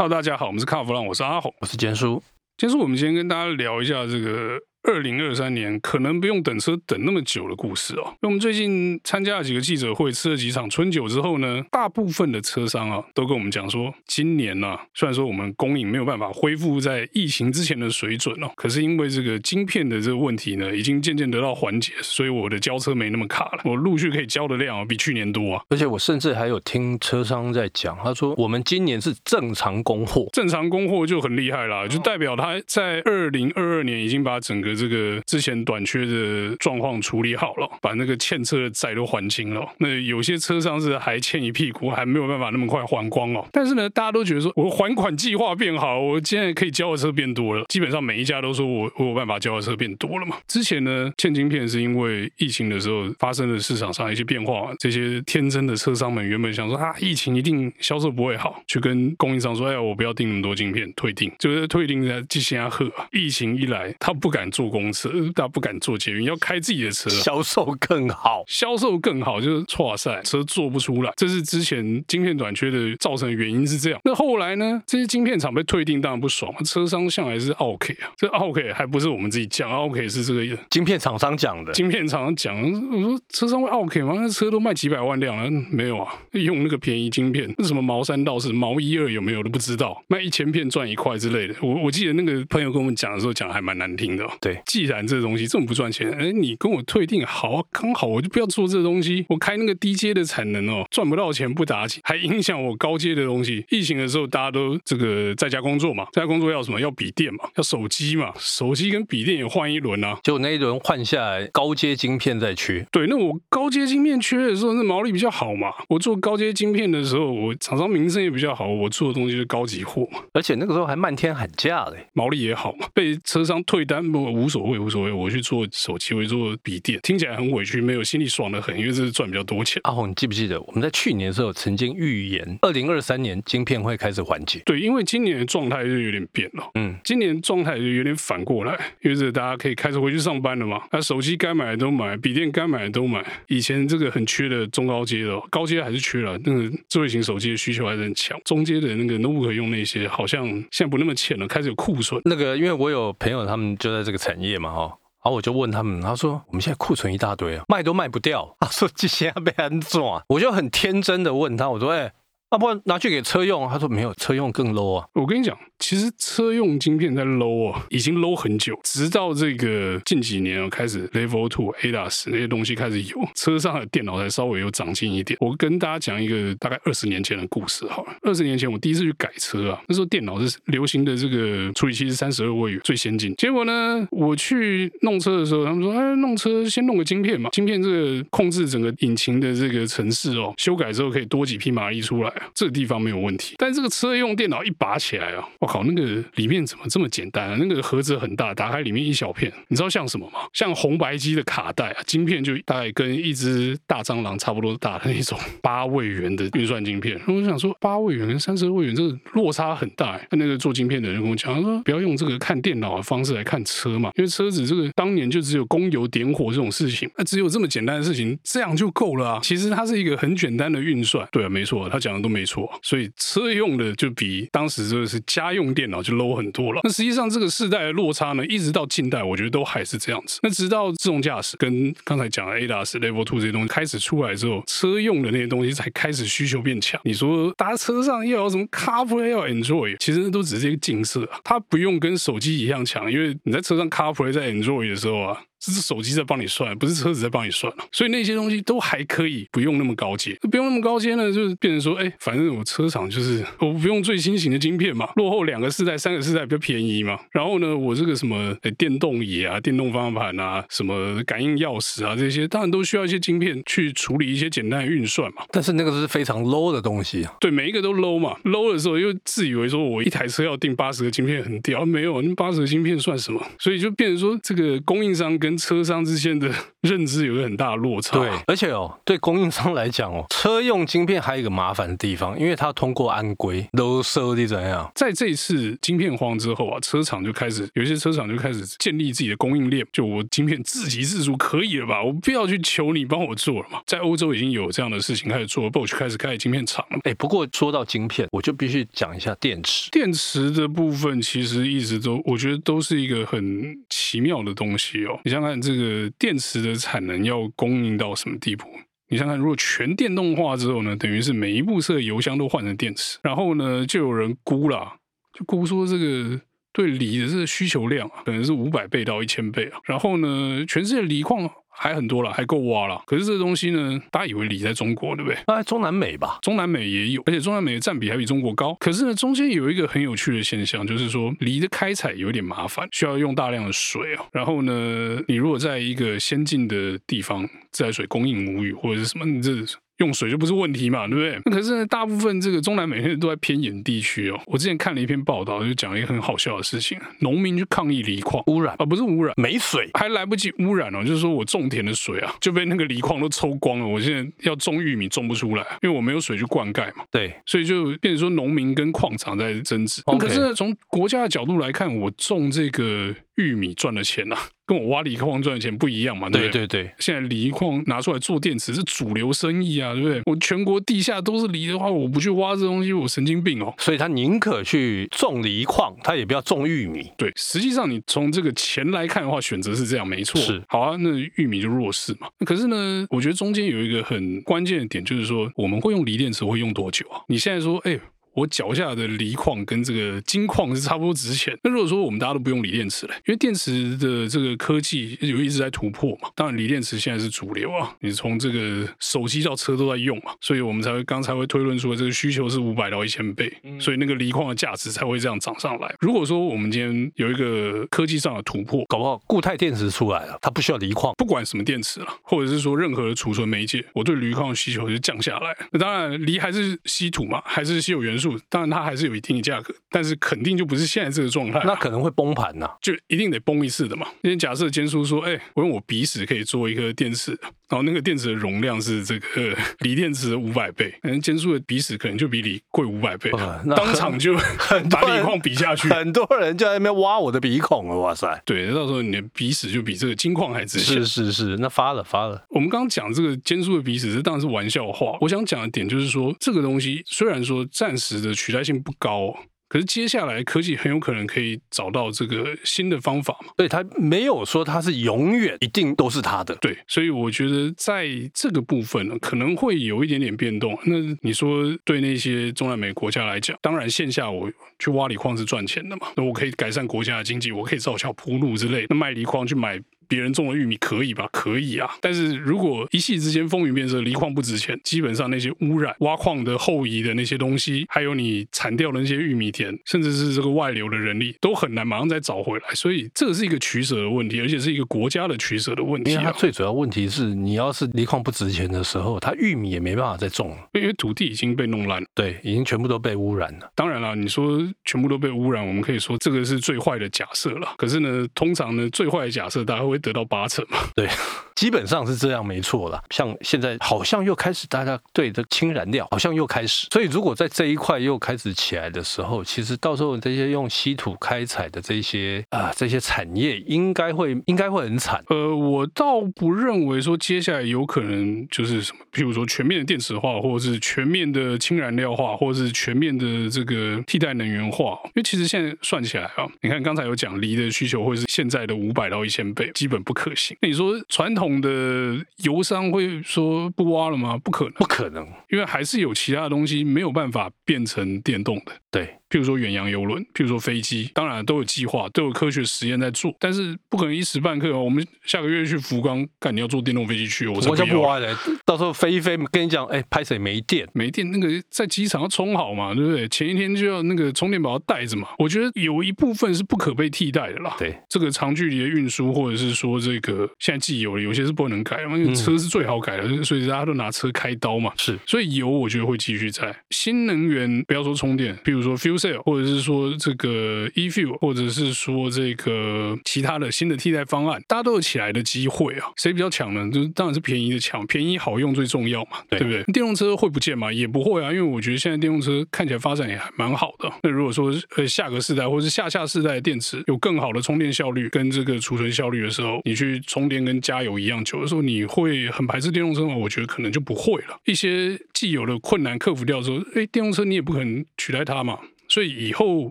Hello，大家好，我们是卡弗朗，我是阿红，我是坚叔。坚叔，我们今天跟大家聊一下这个。二零二三年可能不用等车等那么久的故事哦。那我们最近参加了几个记者会，吃了几场春酒之后呢，大部分的车商啊都跟我们讲说，今年呢、啊，虽然说我们供应没有办法恢复在疫情之前的水准哦，可是因为这个晶片的这个问题呢，已经渐渐得到缓解，所以我的交车没那么卡了，我陆续可以交的量比去年多啊。而且我甚至还有听车商在讲，他说我们今年是正常供货，正常供货就很厉害啦，就代表他在二零二二年已经把整个这个之前。短缺的状况处理好了，把那个欠车的债都还清了。那有些车商是还欠一屁股，还没有办法那么快还光哦。但是呢，大家都觉得说我还款计划变好，我现在可以交的车变多了。基本上每一家都说我我有办法交的车变多了嘛。之前呢，欠晶片是因为疫情的时候发生了市场上一些变化，这些天真的车商们原本想说啊，疫情一定销售不会好，去跟供应商说，哎，我不要订那么多晶片，退订，就是退订在进行下贺。疫情一来，他不敢坐公车。大家不敢坐捷运，要开自己的车，销售更好，销售更好，就是剉赛车做不出来，这是之前晶片短缺的造成的原因是这样。那后来呢？这些晶片厂被退订，当然不爽，车商向来是 OK 啊，这 OK 还不是我们自己讲，，OK 是这个晶片厂商讲的。晶片厂商讲，我说车商会 OK 吗？那车都卖几百万辆了，没有啊，用那个便宜晶片，那什么毛三到四、毛一二有没有都不知道，卖一千片赚一块之类的。我我记得那个朋友跟我们讲的时候，讲还蛮难听的。对，既然这。东西这么不赚钱，哎，你跟我退订好，刚好我就不要做这东西，我开那个低阶的产能哦，赚不到钱不打紧，还影响我高阶的东西。疫情的时候大家都这个在家工作嘛，在家工作要什么？要笔电嘛，要手机嘛，手机跟笔电也换一轮啊。就那一轮换下来，高阶晶片在缺。对，那我高阶晶片缺的时候，那毛利比较好嘛。我做高阶晶片的时候，我厂商名声也比较好，我做的东西是高级货嘛。而且那个时候还漫天喊价嘞，毛利也好嘛。被车商退单不无所谓，无所谓，我去做手。机我去做笔电，听起来很委屈，没有心里爽的很，因为这是赚比较多钱。阿红，你记不记得我们在去年的时候曾经预言，二零二三年晶片会开始缓解？对，因为今年的状态就有点变了。嗯，今年状态就有点反过来，因为这大家可以开始回去上班了嘛。那手机该买的都买，笔电该买的都买。以前这个很缺的中高阶的，高阶还是缺了，那个智慧型手机的需求还是很强。中阶的那个 notebook 用那些，好像现在不那么浅了，开始有库存。那个，因为我有朋友，他们就在这个产业嘛，哈。然后我就问他们，他说我们现在库存一大堆啊，卖都卖不掉。他说这些要被安装，我就很天真的问他，我说哎。啊、不然拿去给车用？他说没有，车用更 low 啊！我跟你讲，其实车用晶片在 low 啊，已经 low 很久，直到这个近几年开始 Level Two ADAS 那些东西开始有，车上的电脑才稍微有长进一点。我跟大家讲一个大概二十年前的故事好了。二十年前我第一次去改车啊，那时候电脑是流行的这个处理器是三十二位元最先进。结果呢，我去弄车的时候，他们说：“哎，弄车先弄个晶片嘛，晶片这个控制整个引擎的这个程式哦，修改之后可以多几匹马力出来。”这个地方没有问题，但这个车用电脑一拔起来啊，我靠，那个里面怎么这么简单啊？那个盒子很大，打开里面一小片，你知道像什么吗？像红白机的卡带啊，晶片就大概跟一只大蟑螂差不多大的那种八位元的运算晶片。我想说，八位元跟三十位元这个落差很大。那个做晶片的人跟我讲，他说不要用这个看电脑的方式来看车嘛，因为车子这个当年就只有供油点火这种事情，那只有这么简单的事情，这样就够了啊。其实它是一个很简单的运算。对啊，没错，他讲的都没错。所以车用的就比当时这个是家用电脑就 low 很多了。那实际上这个世代的落差呢，一直到近代，我觉得都还是这样子。那直到自动驾驶跟刚才讲的 ADAS Level Two 这些东西开始出来之后，车用的那些东西才开始需求变强。你说搭车上要什么 CarPlay 要 Android，其实都只是一个景色啊，它不用跟手机一样强，因为你在车上 CarPlay 在 Android 的时候啊。这是手机在帮你算，不是车子在帮你算了，所以那些东西都还可以，不用那么高阶。不用那么高阶呢，就是变成说，哎，反正我车厂就是我不用最新型的晶片嘛，落后两个世代、三个世代比较便宜嘛。然后呢，我这个什么哎电动椅啊、电动方向盘啊、什么感应钥匙啊这些，当然都需要一些晶片去处理一些简单的运算嘛。但是那个是非常 low 的东西啊。对，每一个都 low 嘛，low 的时候又自以为说我一台车要订八十个晶片很屌，没有，那八十个晶片算什么？所以就变成说，这个供应商跟跟车商之间的认知有一个很大的落差。对，而且哦，对供应商来讲哦，车用晶片还有一个麻烦的地方，因为它要通过安规，都设计怎样？在这一次晶片荒之后啊，车厂就开始有些车厂就开始建立自己的供应链，就我晶片自给自足可以了吧？我不要去求你帮我做了嘛。在欧洲已经有这样的事情开始做，Bosch 开始开晶片厂了。哎，不过说到晶片，我就必须讲一下电池。电池的部分其实一直都，我觉得都是一个很奇妙的东西哦。你想看看，这个电池的产能要供应到什么地步？你想想看，如果全电动化之后呢，等于是每一部车油箱都换成电池，然后呢，就有人估了，就估说这个对锂的这个需求量，可能是五百倍到一千倍啊。然后呢，全世界锂矿。还很多了，还够挖了。可是这东西呢，大家以为锂在中国，对不对？那在中南美吧，中南美也有，而且中南美的占比还比中国高。可是呢，中间有一个很有趣的现象，就是说锂的开采有点麻烦，需要用大量的水啊。然后呢，你如果在一个先进的地方，自来水供应无语或者是什么，你这。用水就不是问题嘛，对不对？那可是呢，大部分这个中南美人都在偏远地区哦。我之前看了一篇报道，就讲一个很好笑的事情：农民去抗议锂矿污染啊，不是污染，没水，还来不及污染哦，就是说我种田的水啊 就被那个锂矿都抽光了。我现在要种玉米种不出来，因为我没有水去灌溉嘛。对，所以就变成说农民跟矿场在争执。可是呢，从国家的角度来看，我种这个。玉米赚的钱呐、啊，跟我挖锂矿赚的钱不一样嘛？对不对？对对对。现在锂矿拿出来做电池是主流生意啊，对不对？我全国地下都是锂的话，我不去挖这东西，我神经病哦。所以他宁可去种锂矿，他也不要种玉米。对，实际上你从这个钱来看的话，选择是这样，没错。是。好啊，那玉米就弱势嘛。可是呢，我觉得中间有一个很关键的点，就是说我们会用锂电池会用多久啊？你现在说，哎。我脚下的锂矿跟这个金矿是差不多值钱。那如果说我们大家都不用锂电池了，因为电池的这个科技有一直在突破嘛。当然，锂电池现在是主流啊，你从这个手机到车都在用嘛，所以我们才会刚才会推论出这个需求是五百到一千倍，所以那个锂矿的价值才会这样涨上来。如果说我们今天有一个科技上的突破，搞不好固态电池出来了，它不需要锂矿，不管什么电池了，或者是说任何的储存媒介，我对锂矿的需求就降下来。那当然，锂还是稀土嘛，还是稀有元素，当然它还是。有一定的价格，但是肯定就不是现在这个状态，啊，那可能会崩盘呐，就一定得崩一次的嘛。今天假设坚叔说，哎、欸，我用我鼻屎可以做一个电池，然后那个电池的容量是这个锂电池的五百倍，可能坚叔的鼻屎可能就比锂贵五百倍，呃、当场就 把锂矿比下去，很多人就在那边挖我的鼻孔了，哇塞！对，到时候你的鼻屎就比这个金矿还值钱。是是是，那发了发了。我们刚刚讲这个坚叔的鼻屎，这当然是玩笑话。我想讲的点就是说，这个东西虽然说暂时的取代性不高。可是接下来科技很有可能可以找到这个新的方法嘛？对，它没有说它是永远一定都是它的。对，所以我觉得在这个部分呢，可能会有一点点变动。那你说对那些中南美国家来讲，当然线下我去挖锂矿是赚钱的嘛，那我可以改善国家的经济，我可以造桥铺路之类。那卖锂矿去买。别人种的玉米可以吧？可以啊。但是如果一夕之间风云变色，锂矿不值钱，基本上那些污染、挖矿的后移的那些东西，还有你铲掉的那些玉米田，甚至是这个外流的人力，都很难马上再找回来。所以这个是一个取舍的问题，而且是一个国家的取舍的问题啊。因为它最主要问题是，你要是锂矿不值钱的时候，它玉米也没办法再种了，因为土地已经被弄烂了。对，已经全部都被污染了。当然了，你说全部都被污染，我们可以说这个是最坏的假设了。可是呢，通常呢，最坏的假设大家会得到八成嘛。对，基本上是这样，没错了。像现在好像又开始，大家对这氢燃料好像又开始。所以如果在这一块又开始起来的时候，其实到时候这些用稀土开采的这些啊、呃、这些产业应该会应该会很惨。呃，我倒不认为说接下来有可能就是什么，譬如说全面的电池化，或者是全面的氢燃料化，或者是全面的这个替代能源化。因为其实现在算起来啊，你看刚才有讲锂的需求会是现在的五百到一千倍，基本不可行。你说传统的油商会说不挖了吗？不可能，不可能，因为还是有其他的东西没有办法变成电动的。对。譬如说远洋游轮，譬如说飞机，当然都有计划，都有科学实验在做，但是不可能一时半刻。我们下个月去福冈，干你要坐电动飞机去，我才不要。不挖的，到时候飞一飞，跟你讲，哎，拍谁没电？没电，那个在机场要充好嘛，对不对？前一天就要那个充电宝要带着嘛。我觉得有一部分是不可被替代的啦。对，这个长距离的运输，或者是说这个现在既有的，有些是不能改因为车是最好改的，嗯、所以大家都拿车开刀嘛。是，所以油我觉得会继续在新能源，不要说充电，比如说 fuel cell，或者是说这个 e-fuel，或者是说这个其他的新的替代方案，大家都有起来的机会啊。谁比较强呢？就是当然是便宜的强，便宜好用最重要嘛，对，对不对？电动车会不见吗？也不会啊，因为我觉得现在电动车看起来发展也还蛮好的。那如果说呃下个世代或者是下下世代的电池有更好的充电效率跟这个储存效率的时候，你去充电跟加油一样久的时候，你会很排斥电动车吗？我觉得可能就不会了。一些既有的困难克服掉之后，哎，电动车你也不可能取代它嘛。所以以后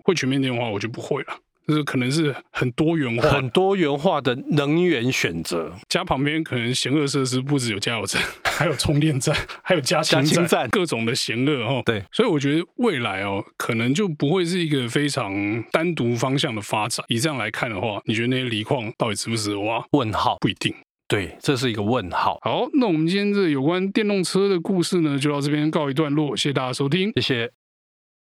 会全面电动化，我就不会了。就是可能是很多元化、很多元化的能源选择，家旁边可能嫌恶设施不止有加油站，还有充电站，还有加氢站，站，各种的嫌恶哦。对，所以我觉得未来哦，可能就不会是一个非常单独方向的发展。以这样来看的话，你觉得那些锂矿到底值不值得挖？问号，不一定。对，这是一个问号。好，那我们今天这有关电动车的故事呢，就到这边告一段落。谢谢大家收听，谢谢。